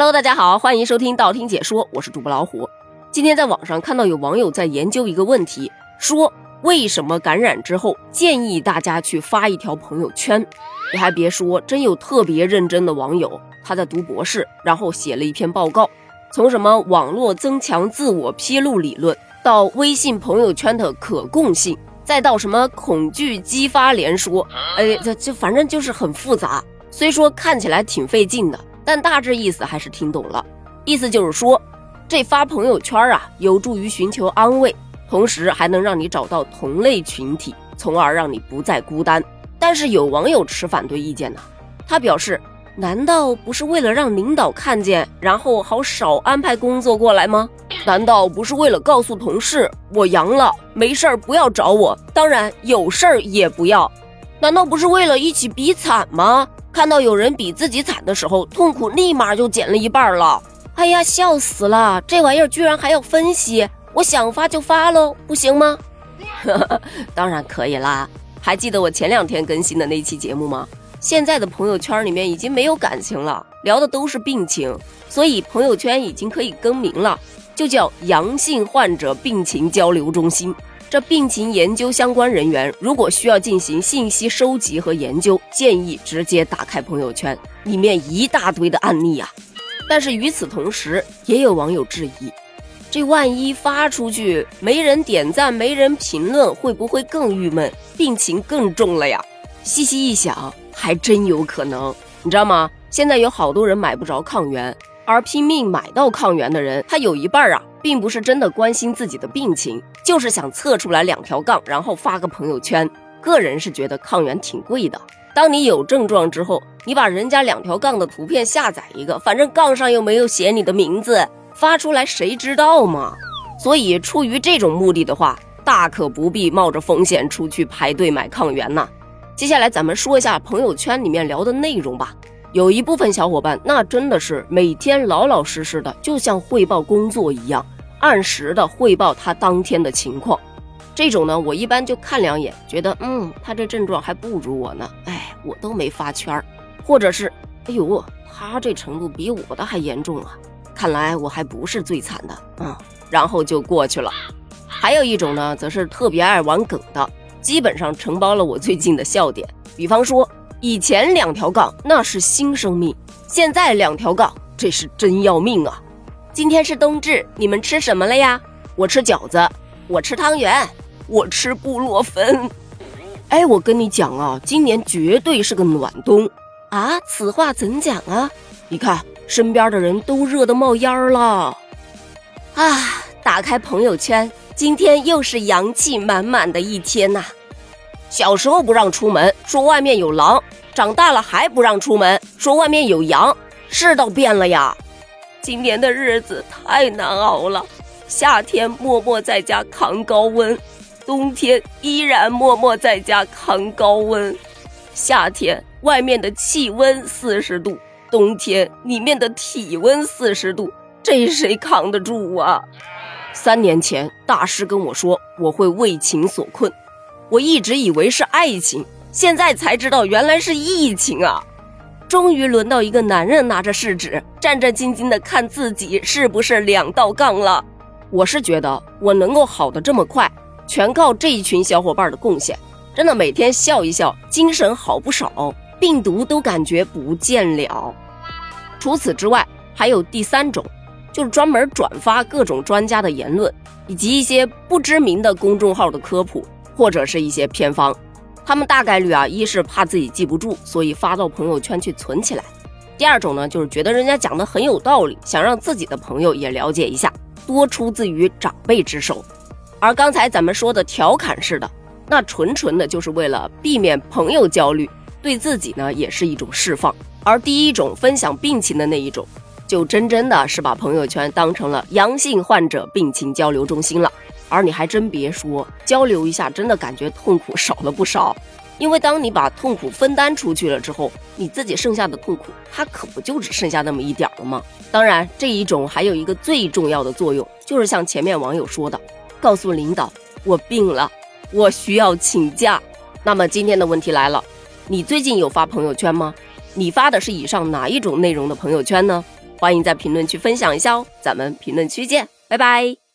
Hello，大家好，欢迎收听道听解说，我是主播老虎。今天在网上看到有网友在研究一个问题，说为什么感染之后建议大家去发一条朋友圈？你还别说，真有特别认真的网友，他在读博士，然后写了一篇报告，从什么网络增强自我披露理论，到微信朋友圈的可共性，再到什么恐惧激发连说，哎，这这反正就是很复杂。虽说看起来挺费劲的，但大致意思还是听懂了。意思就是说，这发朋友圈啊，有助于寻求安慰，同时还能让你找到同类群体，从而让你不再孤单。但是有网友持反对意见呢，他表示：难道不是为了让领导看见，然后好少安排工作过来吗？难道不是为了告诉同事我阳了，没事儿不要找我，当然有事儿也不要？难道不是为了一起比惨吗？看到有人比自己惨的时候，痛苦立马就减了一半了。哎呀，笑死了！这玩意儿居然还要分析，我想发就发喽，不行吗？当然可以啦。还记得我前两天更新的那期节目吗？现在的朋友圈里面已经没有感情了，聊的都是病情，所以朋友圈已经可以更名了，就叫阳性患者病情交流中心。这病情研究相关人员如果需要进行信息收集和研究，建议直接打开朋友圈，里面一大堆的案例啊。但是与此同时，也有网友质疑，这万一发出去没人点赞、没人评论，会不会更郁闷，病情更重了呀？细细一想，还真有可能。你知道吗？现在有好多人买不着抗原，而拼命买到抗原的人，他有一半啊。并不是真的关心自己的病情，就是想测出来两条杠，然后发个朋友圈。个人是觉得抗原挺贵的。当你有症状之后，你把人家两条杠的图片下载一个，反正杠上又没有写你的名字，发出来谁知道嘛？所以出于这种目的的话，大可不必冒着风险出去排队买抗原呐。接下来咱们说一下朋友圈里面聊的内容吧。有一部分小伙伴，那真的是每天老老实实的，就像汇报工作一样，按时的汇报他当天的情况。这种呢，我一般就看两眼，觉得嗯，他这症状还不如我呢。哎，我都没发圈儿，或者是哎呦，他这程度比我的还严重啊，看来我还不是最惨的啊，然后就过去了。还有一种呢，则是特别爱玩梗的，基本上承包了我最近的笑点，比方说。以前两条杠那是新生命，现在两条杠这是真要命啊！今天是冬至，你们吃什么了呀？我吃饺子，我吃汤圆，我吃布洛芬。哎，我跟你讲啊，今年绝对是个暖冬啊！此话怎讲啊？你看身边的人都热得冒烟了啊！打开朋友圈，今天又是阳气满满的一天呐。小时候不让出门，说外面有狼；长大了还不让出门，说外面有羊。世道变了呀，今年的日子太难熬了。夏天默默在家扛高温，冬天依然默默在家扛高温。夏天外面的气温四十度，冬天里面的体温四十度，这谁扛得住啊？三年前，大师跟我说，我会为情所困。我一直以为是爱情，现在才知道原来是疫情啊！终于轮到一个男人拿着试纸，战战兢兢地看自己是不是两道杠了。我是觉得我能够好的这么快，全靠这一群小伙伴的贡献。真的每天笑一笑，精神好不少，病毒都感觉不见了。除此之外，还有第三种，就是专门转发各种专家的言论，以及一些不知名的公众号的科普。或者是一些偏方，他们大概率啊，一是怕自己记不住，所以发到朋友圈去存起来；第二种呢，就是觉得人家讲的很有道理，想让自己的朋友也了解一下，多出自于长辈之手。而刚才咱们说的调侃式的，那纯纯的就是为了避免朋友焦虑，对自己呢也是一种释放。而第一种分享病情的那一种，就真真的是把朋友圈当成了阳性患者病情交流中心了。而你还真别说，交流一下，真的感觉痛苦少了不少。因为当你把痛苦分担出去了之后，你自己剩下的痛苦，它可不就只剩下那么一点了吗？当然，这一种还有一个最重要的作用，就是像前面网友说的，告诉领导我病了，我需要请假。那么今天的问题来了，你最近有发朋友圈吗？你发的是以上哪一种内容的朋友圈呢？欢迎在评论区分享一下哦。咱们评论区见，拜拜。